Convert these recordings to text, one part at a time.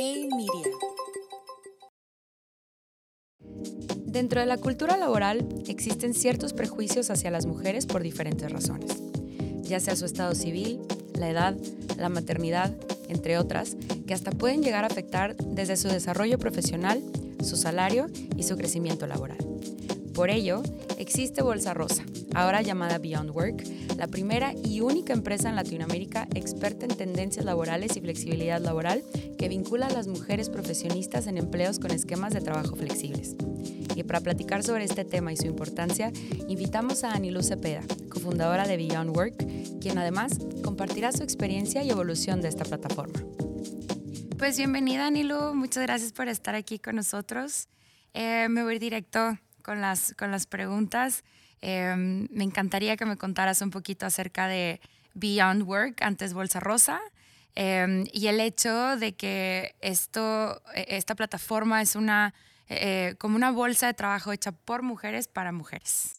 Hey Media. Dentro de la cultura laboral existen ciertos prejuicios hacia las mujeres por diferentes razones, ya sea su estado civil, la edad, la maternidad, entre otras, que hasta pueden llegar a afectar desde su desarrollo profesional, su salario y su crecimiento laboral. Por ello, existe Bolsa Rosa, ahora llamada Beyond Work, la primera y única empresa en Latinoamérica experta en tendencias laborales y flexibilidad laboral que vincula a las mujeres profesionistas en empleos con esquemas de trabajo flexibles. Y para platicar sobre este tema y su importancia, invitamos a Anilú Cepeda, cofundadora de Beyond Work, quien además compartirá su experiencia y evolución de esta plataforma. Pues bienvenida Anilú, muchas gracias por estar aquí con nosotros. Eh, me voy directo con las, con las preguntas. Em, me encantaría que me contaras un poquito acerca de Beyond Work, antes Bolsa Rosa, em, y el hecho de que esto, e, esta plataforma es una, eh, como una bolsa de trabajo hecha por mujeres para mujeres.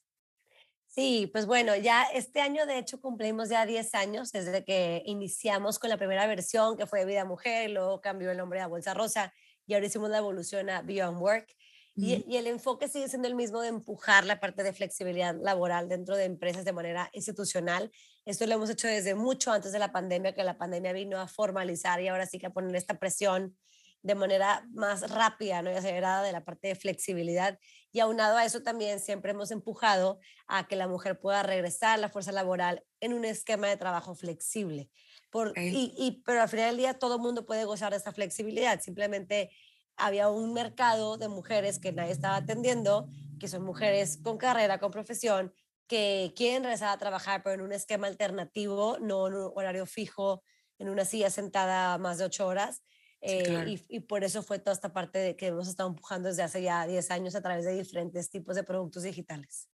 Sí, pues bueno, ya este año de hecho cumplimos ya 10 años desde que iniciamos con la primera versión que fue Vida Mujer, luego cambió el nombre a Bolsa Rosa y ahora hicimos la evolución a Beyond Work. Y, el enfoque sigue siendo el mismo de empujar la parte de flexibilidad laboral dentro de empresas de manera institucional. Esto lo hemos hecho desde mucho antes de la pandemia, que la pandemia vino a formalizar y ahora sí que a poner esta presión de manera más rápida ¿no? y acelerada de la parte de flexibilidad. Y aunado a eso también siempre hemos empujado a que la mujer pueda regresar a la fuerza laboral en un esquema de trabajo flexible. Por, y, y, pero al final del día todo el mundo puede gozar de esta flexibilidad. Simplemente había un mercado de mujeres que nadie estaba atendiendo, que son mujeres con carrera, con profesión, que quieren regresar a trabajar, pero en un esquema alternativo, no en un horario fijo, en una silla sentada más de ocho horas. Eh, y, y, por eso fue toda esta parte de que hemos estado empujando desde hace ya 10 años a través de diferentes tipos de productos digitales.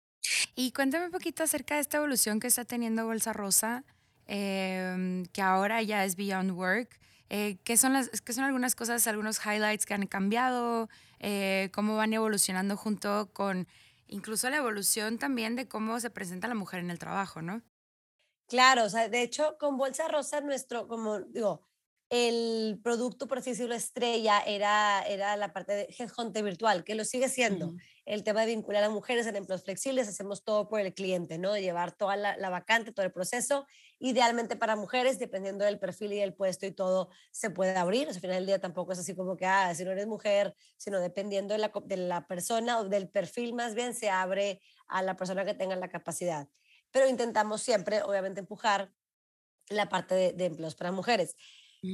Y cuéntame un poquito acerca de esta evolución que está teniendo Bolsa Rosa, eh, que ahora ya es Beyond Work. Eh, ¿qué, son las, ¿Qué son algunas cosas, algunos highlights que han cambiado? Eh, ¿Cómo van evolucionando junto con incluso la evolución también de cómo se presenta la mujer en el trabajo, ¿no? Claro, o sea, de hecho, con Bolsa Rosa, nuestro, como digo, el producto, por así decirlo, estrella era, era la parte de headhunter virtual, que lo sigue siendo. El tema de vincular a mujeres en empleos flexibles, hacemos todo por el cliente, ¿no? De llevar toda la, la, vacante, todo el proceso, idealmente para mujeres, dependiendo del perfil y del puesto y todo, se puede abrir. O sea, al final del día tampoco es así como que, ah, si no eres mujer, sino dependiendo de la, de la persona o del perfil más bien, se abre a la persona que tenga la capacidad. Pero intentamos siempre, obviamente, empujar la parte de, de empleos para mujeres.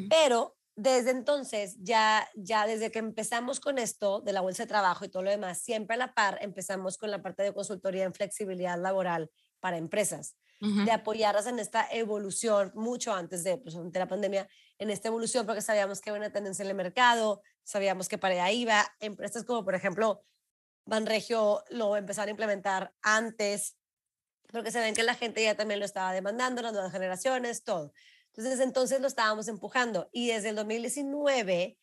Pero desde entonces, ya, ya desde que empezamos con esto de la bolsa de trabajo y todo lo demás, siempre a la par empezamos con la parte de consultoría en flexibilidad laboral para empresas, de apoyarlas en esta evolución mucho antes de, pues, de la pandemia, en esta evolución porque sabíamos que había una tendencia en el mercado, sabíamos que para allá iba, empresas como por ejemplo Banregio lo empezaron a implementar antes, porque se ven que la gente ya también lo estaba demandando, las nuevas generaciones, todo. Entonces, desde entonces lo estábamos empujando y desde el 2019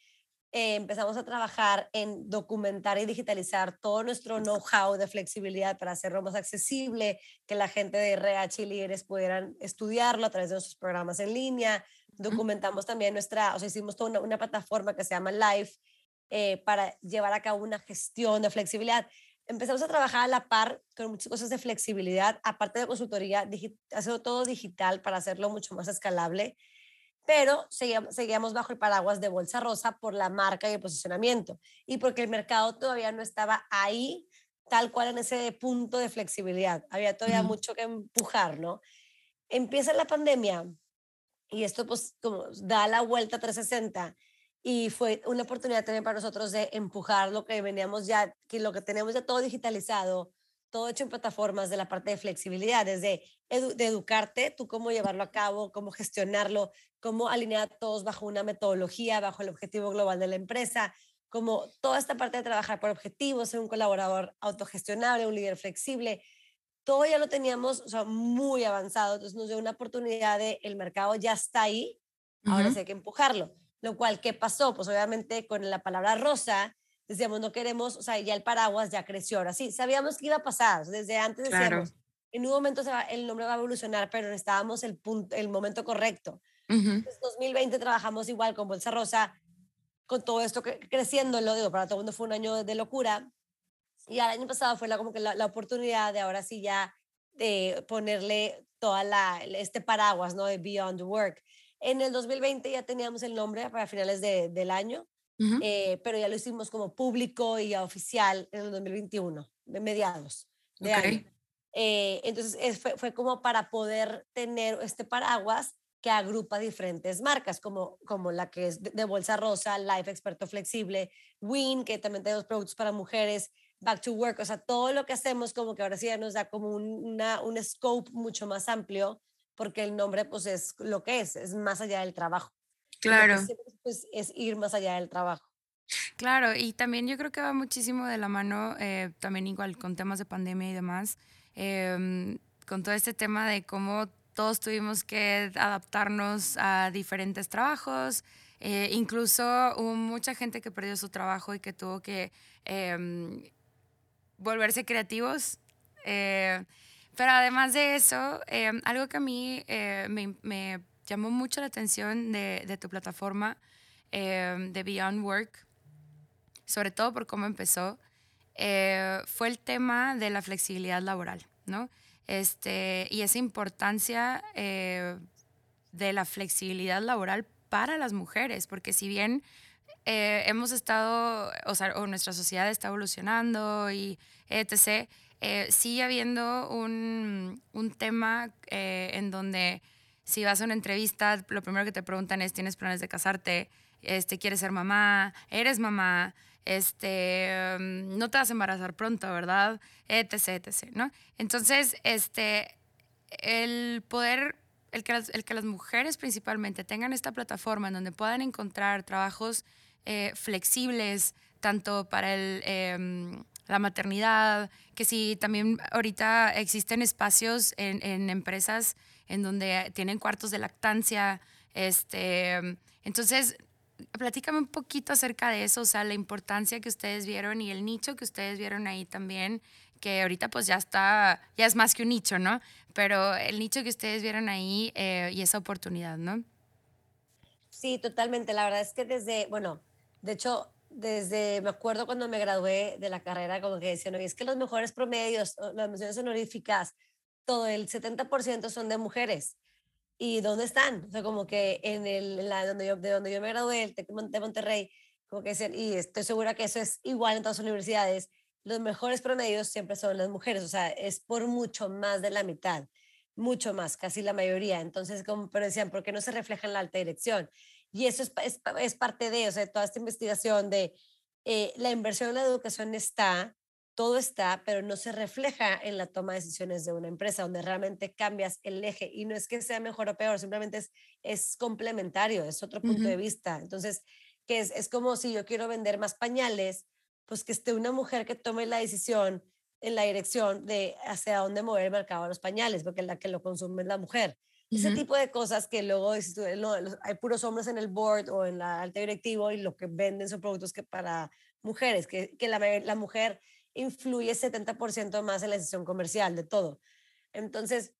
eh, empezamos a trabajar en documentar y digitalizar todo nuestro know-how de flexibilidad para hacerlo más accesible, que la gente de RH y líderes pudieran estudiarlo a través de nuestros programas en línea. Documentamos también nuestra, o sea, hicimos toda una, una plataforma que se llama Live eh, para llevar a cabo una gestión de flexibilidad empezamos a trabajar a la par con muchas cosas de flexibilidad, aparte de consultoría, haciendo todo digital para hacerlo mucho más escalable, pero seguíamos, seguíamos, bajo el paraguas de Bolsa Rosa por la marca y el posicionamiento y porque el mercado todavía no estaba ahí tal cual en ese punto de flexibilidad. Había todavía mucho que empujar, ¿no? Empieza la pandemia y esto pues como da la vuelta 360 y fue una oportunidad también para nosotros de empujar lo que veníamos ya, que lo que tenemos ya todo digitalizado, todo hecho en plataformas de la parte de flexibilidad, desde de educarte, tú cómo llevarlo a cabo, cómo gestionarlo, cómo alinear a todos bajo una metodología, bajo el objetivo global de la empresa, como toda esta parte de trabajar por objetivos, ser un colaborador autogestionable, un líder flexible, todo ya lo teníamos o sea, muy avanzado, entonces nos dio una oportunidad de el mercado ya está ahí, ahora sí hay que empujarlo. Lo cual, ¿qué pasó? Pues obviamente con la palabra rosa, decíamos, no queremos, o sea, ya el paraguas ya creció, ahora sí, sabíamos que iba a pasar, desde antes decíamos, en un momento se va, el nombre va a evolucionar, pero necesitábamos el, punto, el momento correcto. En 2020 trabajamos igual con Bolsa Rosa, con todo esto creciendo, lo digo, para todo el mundo fue un año de locura. Y el año pasado fue la, como que la, la oportunidad de ahora sí ya de ponerle toda la, este paraguas, ¿no? De Beyond Work. En el 2020 ya teníamos el nombre para finales de, del año, eh, pero ya lo hicimos como público y oficial en el 2021, de mediados de año. Eh, entonces fue, fue, como para poder tener este paraguas que agrupa diferentes marcas, como, como la que es de, Bolsa Rosa, Life Experto Flexible, Win, que también tenemos productos para mujeres, Back to Work, o sea, todo lo que hacemos como que ahora sí ya nos da como un, una, un scope mucho más amplio, porque el nombre pues es lo que es, es más allá del trabajo. Claro. Pues, es ir más allá del trabajo. Claro, y también yo creo que va muchísimo de la mano, eh, también igual con temas de pandemia y demás, em, con todo este tema de cómo todos tuvimos que adaptarnos a diferentes trabajos, eh, incluso hubo mucha gente que perdió su trabajo y que tuvo que em, volverse creativos. Eh, pero además de eso, em, algo que a mí eh, me, llamó mucho la atención de, tu plataforma, em, de Beyond Work, sobre todo por cómo empezó, eh, fue el tema de la flexibilidad laboral, ¿no? Este, y esa importancia de la flexibilidad laboral para las mujeres, porque si bien eh, hemos estado, o sea, o nuestra sociedad está evolucionando y etc., eh, sigue habiendo un, un tema eh, en donde si vas a una entrevista, lo primero que te preguntan es, ¿tienes planes de casarte? Este, ¿Quieres ser mamá? ¿Eres mamá? Este, mm, no te vas a embarazar pronto, ¿verdad? Etc, etc, ¿no? Entonces, este, el poder el que, las, el que las mujeres principalmente tengan esta plataforma en donde puedan encontrar trabajos eh, flexibles, tanto para el, em, la maternidad, que si también ahorita existen espacios en, empresas en donde tienen cuartos de lactancia. Este, entonces, platícame un poquito acerca de eso, o sea, la importancia que ustedes vieron y el nicho que ustedes vieron ahí también, que ahorita pues ya está, ya es más que un nicho, ¿no? Pero el nicho que ustedes vieron ahí eh, y esa oportunidad, ¿no? Sí, totalmente. La verdad es que desde, bueno, de hecho, desde, me acuerdo cuando me gradué de la carrera, como que decían, es que los mejores promedios, las menciones honoríficas, todo el 70% son de mujeres. ¿Y dónde están? O como que en el, donde yo, de donde yo me gradué, el TEC de Monterrey, como que decían, y estoy segura que eso es igual en todas las universidades, los mejores promedios siempre son las mujeres, o sea, es por mucho más de la mitad, mucho más, casi la mayoría. Entonces, como, pero decían, ¿por qué no se refleja en la alta dirección? Y eso es, es, es parte de, o sea, toda esta investigación de eh, la inversión en la educación está, todo está, pero no se refleja en la toma de decisiones de una empresa, donde realmente cambias el eje. Y no es que sea mejor o peor, simplemente es, es complementario, es otro punto de vista. Entonces, que es, es como si yo quiero vender más pañales, pues que esté una mujer que tome la decisión en la dirección de hacia dónde mover el mercado de los pañales, porque la que lo consume es la mujer. Ese tipo de cosas que luego hay puros hombres en el board o en la alta directivo y lo que venden son productos que para mujeres, que, que la, la mujer influye 70% más en la decisión comercial de todo. Entonces,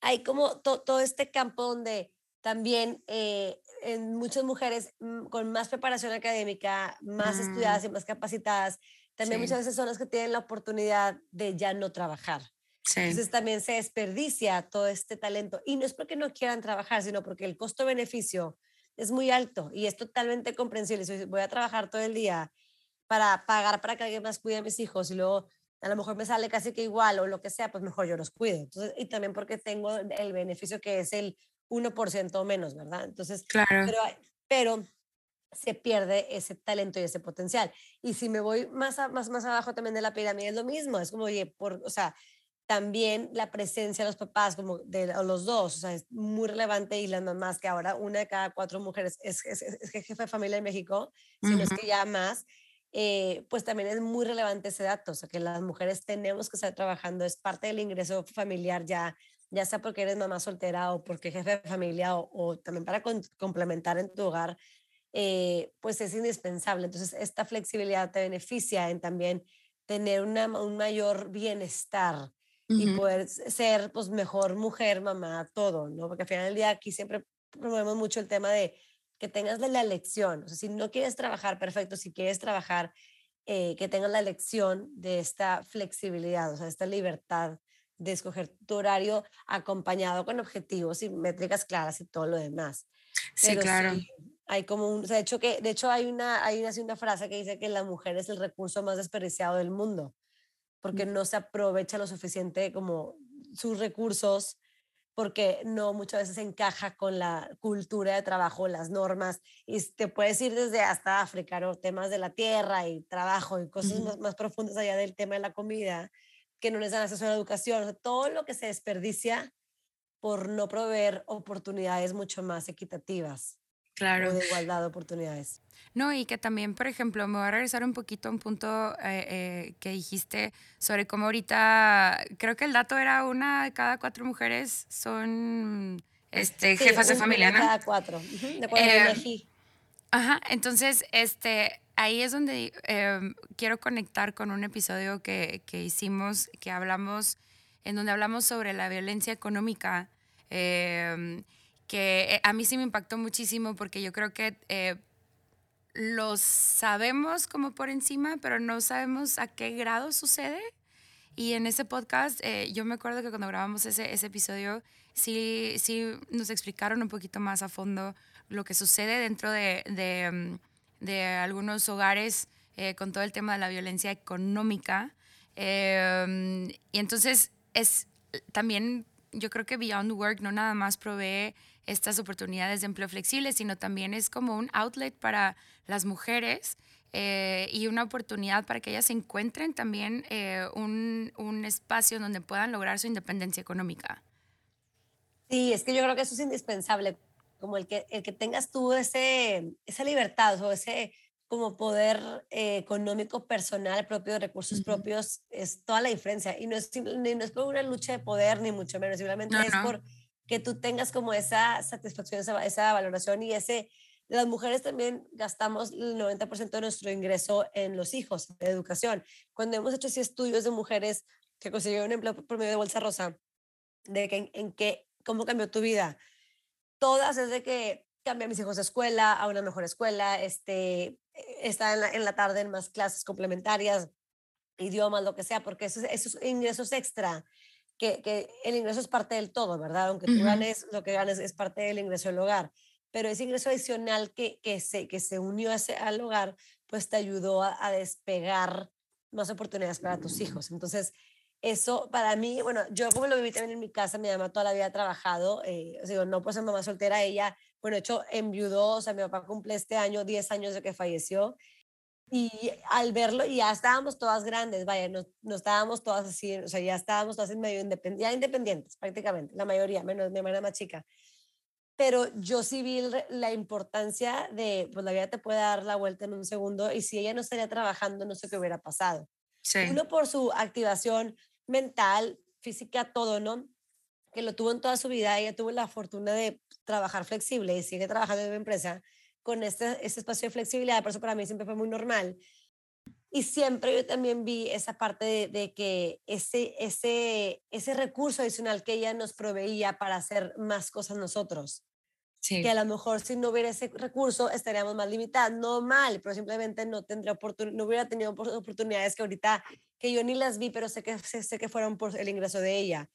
hay como todo este campo donde también eh, en muchas mujeres mm, con más preparación académica, más estudiadas y más capacitadas, también muchas veces son las que tienen la oportunidad de ya no trabajar. Entonces también se desperdicia todo este talento. Y no es porque no quieran trabajar, sino porque el costo-beneficio es muy alto y es totalmente comprensible. Si voy a trabajar todo el día para pagar para que alguien más cuide a mis hijos y luego a lo mejor me sale casi que igual o lo que sea, pues mejor yo los cuido. Entonces, y también porque tengo el beneficio que es el 1% menos, ¿verdad? Entonces, claro. pero, pero se pierde ese talento y ese potencial. Y si me voy más, más, más abajo también de la pirámide, es lo mismo, es como, oye, por, o sea, también la presencia de los papás, como de los dos, o sea, es muy relevante y las mamás, que ahora una de cada cuatro mujeres es, es, es jefe de familia en México, si no es que ya más, eh, pues también es muy relevante ese dato, o sea, que las mujeres tenemos que estar trabajando, es parte del ingreso familiar ya ya sea porque eres mamá soltera o porque jefe de familia o, también para complementar en tu hogar, eh, pues es indispensable. Entonces, esta flexibilidad te beneficia en también tener una, un mayor bienestar y poder ser pues mejor mujer, mamá, todo, ¿no? Porque al final del día aquí siempre promovemos mucho el tema de que tengas la elección. O sea, si no quieres trabajar, perfecto. Si quieres trabajar, eh, que tengas la elección de esta flexibilidad, o sea, esta libertad de escoger tu horario acompañado con objetivos y métricas claras y todo lo demás. Sí, claro. hay como un, de hecho que, de hecho hay una, hay una, una frase que dice que la mujer es el recurso más desperdiciado del mundo, porque no se aprovecha lo suficiente como sus recursos, porque no muchas veces encaja con la cultura de trabajo, las normas, y te puedes ir desde hasta África, ¿no? Temas de la tierra y trabajo y cosas más, más profundas allá del tema de la comida que no les dan acceso a la educación, todo lo que se desperdicia por no proveer oportunidades mucho más equitativas. Claro. O de igualdad de oportunidades. No, y que también, por ejemplo, me voy a regresar un poquito a un punto eh, eh, que dijiste sobre cómo ahorita, creo que el dato era una de cada cuatro mujeres son este, jefas de familia, ¿no? De cada cuatro. De eh, Ajá, entonces, este, ahí es donde em, quiero conectar con un episodio que, que, hicimos, que hablamos, en donde hablamos sobre la violencia económica, em, que eh, a mí sí me impactó muchísimo porque yo creo que eh, lo sabemos como por encima, pero no sabemos a qué grado sucede. Y en ese podcast, eh, yo me acuerdo que cuando grabamos ese, ese episodio, sí, sí nos explicaron un poquito más a fondo lo que sucede dentro de, de, mm, algunos hogares eh, con todo el tema de la violencia económica. Em, y entonces es también, yo creo que Beyond Work no nada más provee estas oportunidades de empleo flexible, sino también es como un outlet para las mujeres eh, y una oportunidad para que ellas encuentren también eh, un, un espacio donde puedan lograr su independencia económica. Sí, es que yo creo que eso es indispensable como el que, el que tengas tú ese, esa libertad o ese como poder eh, económico personal propio, recursos propios, es toda la diferencia. Y no es, ni, no es por una lucha de poder, ni mucho menos, simplemente es por que tú tengas como esa satisfacción, esa, valoración y ese... Las mujeres también gastamos el 90% de nuestro ingreso en los hijos, en educación. Cuando hemos hecho así estudios de mujeres que consiguieron un empleo por medio de Bolsa Rosa, de que, en, en cómo cambió tu vida, todas es de que cambié a mis hijos de escuela a una mejor escuela, este, está en la, en la tarde en más clases complementarias, idiomas, lo que sea, porque esos, esos ingresos extra, que, que, el ingreso es parte del todo, ¿verdad? Aunque tú ganes, lo que ganes es parte del ingreso del hogar, pero ese ingreso adicional que, que, se, que se unió a ese, al hogar, pues te ayudó a, a despegar más oportunidades para tus hijos. Entonces, eso para mí, bueno, yo como lo viví también en mi casa, mi mamá toda la vida ha trabajado, eh, digo, no por ser mamá soltera, ella, bueno, de hecho, enviudó, o sea, mi papá cumple este año 10 años de que falleció, y al verlo, ya estábamos todas grandes, vaya, no, no estábamos todas así, o sea, ya estábamos todas en medio independientes, ya independientes prácticamente, la mayoría, menos mi hermana más chica. Pero yo sí vi la importancia de, pues la vida te puede dar la vuelta en un segundo y si ella no estaría trabajando, no sé qué hubiera pasado. Sí. Uno por su activación mental, física, todo, ¿no? Que lo tuvo en toda su vida. Ella tuvo la fortuna de trabajar flexible y sigue trabajando en una empresa con este, este espacio de flexibilidad. Por eso para mí siempre fue muy normal. Y siempre yo también vi esa parte de, de, que ese, ese, ese recurso adicional que ella nos proveía para hacer más cosas nosotros. Sí. Que a lo mejor si no hubiera ese recurso estaríamos más limitados, no mal, pero simplemente no, tendría no hubiera tenido oportunidades que ahorita que yo ni las vi, pero sé que, sé, que fueron por el ingreso de ella.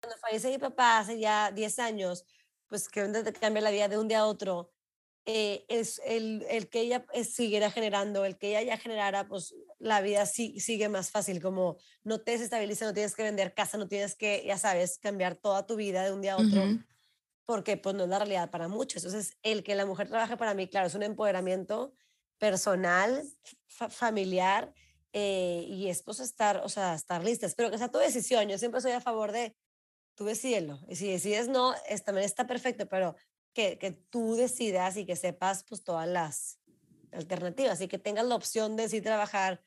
Cuando fallece mi papá hace ya 10 años, pues que cambia la vida de un día a otro, eh, es el, el, que ella eh, siguiera generando, el que ella ya generara, pues la vida sí, sigue más fácil, como no te desestabiliza, no tienes que vender casa, no tienes que, ya sabes, cambiar toda tu vida de un día a otro, porque pues no es la realidad para muchos. Entonces, el que la mujer trabaje para mí, claro, es un empoderamiento personal, familiar, eh, y es pues estar, o sea, estar lista. Espero que sea tu decisión. Yo siempre soy a favor de tú decídelo. Y si decides no, es, también está perfecto, pero que, que tú decidas y que sepas pues todas las alternativas y que tengas la opción de sí trabajar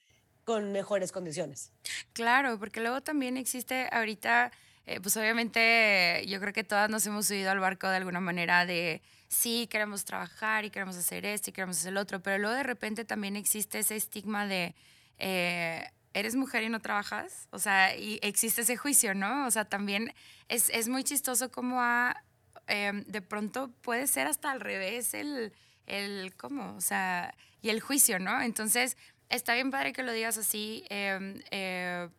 con mejores condiciones. Claro, porque luego también existe ahorita, eh, pues obviamente yo creo que todas nos hemos subido al barco de alguna manera de sí, queremos trabajar y queremos hacer esto y queremos hacer el otro, pero luego de repente también existe ese estigma de eh, eres mujer y no trabajas, o sea, y existe ese juicio, ¿no? O sea, también es, es muy chistoso como a, em, de pronto puede ser hasta al revés el, el, ¿cómo? O sea, y el juicio, ¿no? Entonces, está bien padre que lo digas así, em, eh,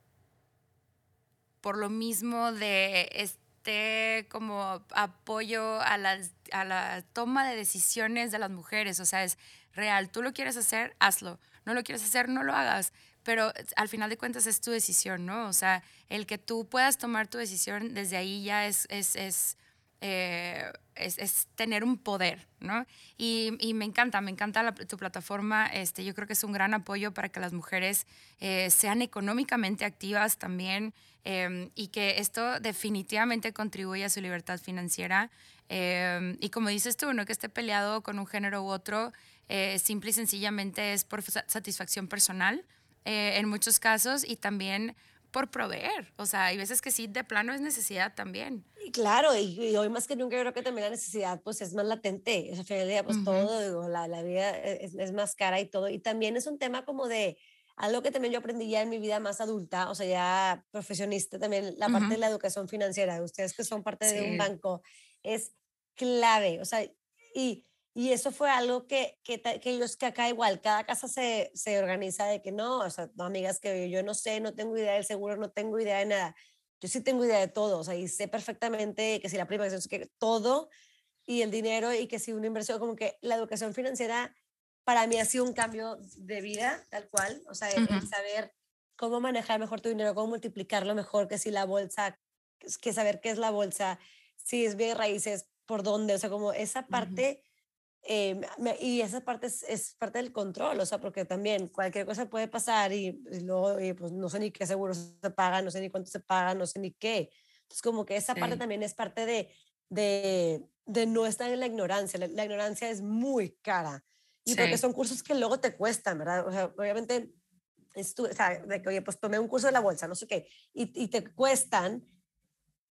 por lo mismo de este como apoyo a, las, a la toma de decisiones de las mujeres, o sea, es real, tú lo quieres hacer, hazlo, no lo quieres hacer, no lo hagas, pero al final de cuentas es tu decisión, ¿no? O sea, el que tú puedas tomar tu decisión desde ahí ya es, es, eh, es, tener un poder, ¿no? Y, y me encanta, me encanta tu plataforma, este, yo creo que es un gran apoyo para que las mujeres eh, sean económicamente activas también em, y que esto definitivamente contribuye a su libertad financiera. Em, y como dices tú, no que esté peleado con un género u otro, eh, simple y sencillamente es por satisfacción personal eh, en muchos casos y también por proveer. O sea, hay veces que sí, de plano es necesidad también. claro, y, hoy más que nunca creo que también la necesidad pues es más latente. O sea, pues todo, digo, la, la, vida es, es, más cara y todo. Y también es un tema como de algo que también yo aprendí ya en mi vida más adulta, o sea, ya profesionista también, la parte de la educación financiera. Ustedes que son parte de un banco, es clave. O sea, y y eso fue algo que, que, que, ellos, que acá igual, cada casa se, se organiza de que no, o sea, no, amigas, que yo no sé, no tengo idea del seguro, no tengo idea de nada. Yo sí tengo idea de todo, o sea, y sé perfectamente que si la prima, que todo, y el dinero, y que si una inversión, como que la educación financiera para mí ha sido un cambio de vida, tal cual, o sea, el, saber cómo manejar mejor tu dinero, cómo multiplicarlo mejor, que si la bolsa, que saber qué es la bolsa, si es bien raíces, por dónde, o sea, como esa parte Em, y esa parte es, parte del control, o sea, porque también cualquier cosa puede pasar y, luego pues no sé ni qué seguro se paga, no sé ni cuánto se paga, no sé ni qué. Entonces, como que esa parte también es parte de, de, de, no estar en la ignorancia. La, ignorancia es muy cara. Y porque son cursos que luego te cuestan, ¿verdad? O sea, obviamente, es tú, o sea, de que, oye, pues tomé un curso de la bolsa, no sé qué, y, y te cuestan,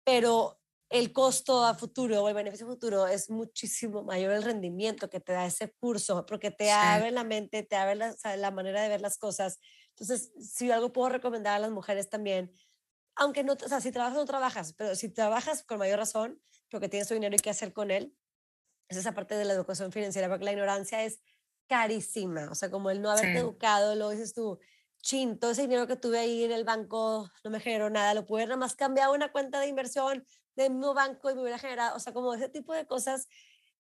pero el costo a futuro o el beneficio futuro es muchísimo mayor el rendimiento que te da ese curso, porque te abre la mente, te abre la, manera de ver las cosas. Entonces, si algo puedo recomendar a las mujeres también, aunque no, o sea, si trabajas no trabajas, pero si trabajas con mayor razón, porque tienes tu dinero y qué hacer con él, es esa parte de la educación financiera, porque la ignorancia es carísima, o sea, como el no haberte educado, lo dices tú, chin, todo ese dinero que tuve ahí en el banco no me generó nada, lo pude nada más cambiar a una cuenta de inversión de mismo banco y me hubiera generado, o sea, como ese tipo de cosas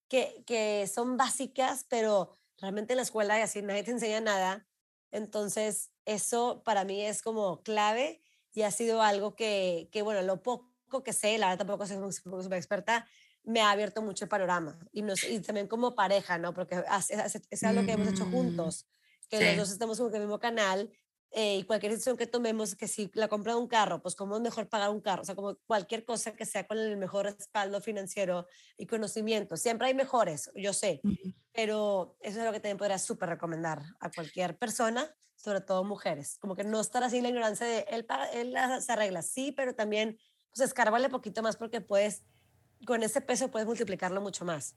que, que son básicas, pero realmente en la escuela y así nadie te enseña nada. Entonces, eso para mí es como clave y ha sido algo que, que bueno, lo poco que sé, la verdad tampoco soy súper experta, me ha abierto mucho el panorama. Y, nos, y también como pareja, ¿no? Porque es, es algo que hemos hecho mm, juntos, que los dos estamos en el mismo canal eh, y cualquier decisión que tomemos, que si la compra de un carro, pues cómo es mejor pagar un carro, o sea, como cualquier cosa que sea con el mejor respaldo financiero y conocimiento. Siempre hay mejores, yo sé, pero eso es lo que también podría súper recomendar a cualquier persona, sobre todo mujeres, como que no estar así en la ignorancia de él, él las arregla, sí, pero también pues escarbarle poquito más porque puedes, con ese peso puedes multiplicarlo mucho más.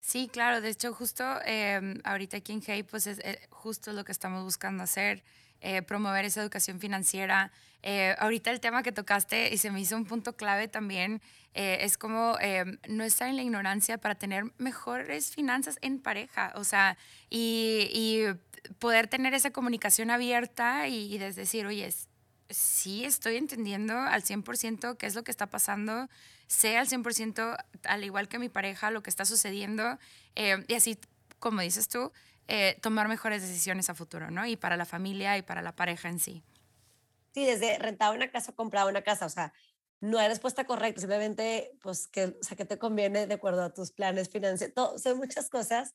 Sí, claro, de hecho justo eh, ahorita aquí en Hey, pues es eh, justo lo que estamos buscando hacer. Eh, promover esa educación financiera. Eh, ahorita el tema que tocaste y se me hizo un punto clave también eh, es como no estar en la ignorancia para tener mejores finanzas en pareja, o sea, y, poder tener esa comunicación abierta y, y decir, oye, sí estoy entendiendo al 100% qué es lo que está pasando, sé al 100%, al igual que mi pareja, lo que está sucediendo, y así, como dices tú, eh, tomar mejores decisiones a futuro, ¿no? Y para la familia y para la pareja en sí. Sí, desde rentar una casa o comprar una casa, o sea, no hay respuesta correcta, simplemente, pues, que, o sea, que te conviene de acuerdo a tus planes financieros. Son muchas cosas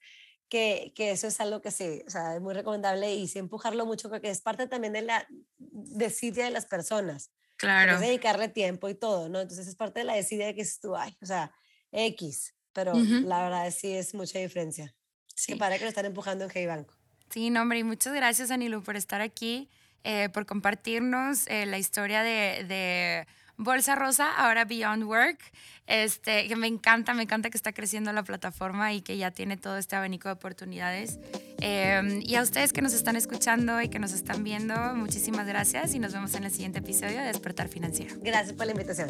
que, que, eso es algo que sí, o sea, es muy recomendable y sí empujarlo mucho porque es parte también de la desidia de las personas. Claro. Es dedicarle tiempo y todo, ¿no? Entonces es parte de la desidia de que es tú, ay, o sea, X, pero la verdad sí es mucha diferencia. Sí. Para que lo están empujando en Hey Banco. Sí, no, hombre, y muchas gracias, Anilu, por estar aquí, eh, por compartirnos eh, la historia de, de, Bolsa Rosa, ahora Beyond Work, este, que me encanta, me encanta que está creciendo la plataforma y que ya tiene todo este abanico de oportunidades. Em, y a ustedes que nos están escuchando y que nos están viendo, muchísimas gracias y nos vemos en el siguiente episodio de Despertar Financiero. Gracias por la invitación.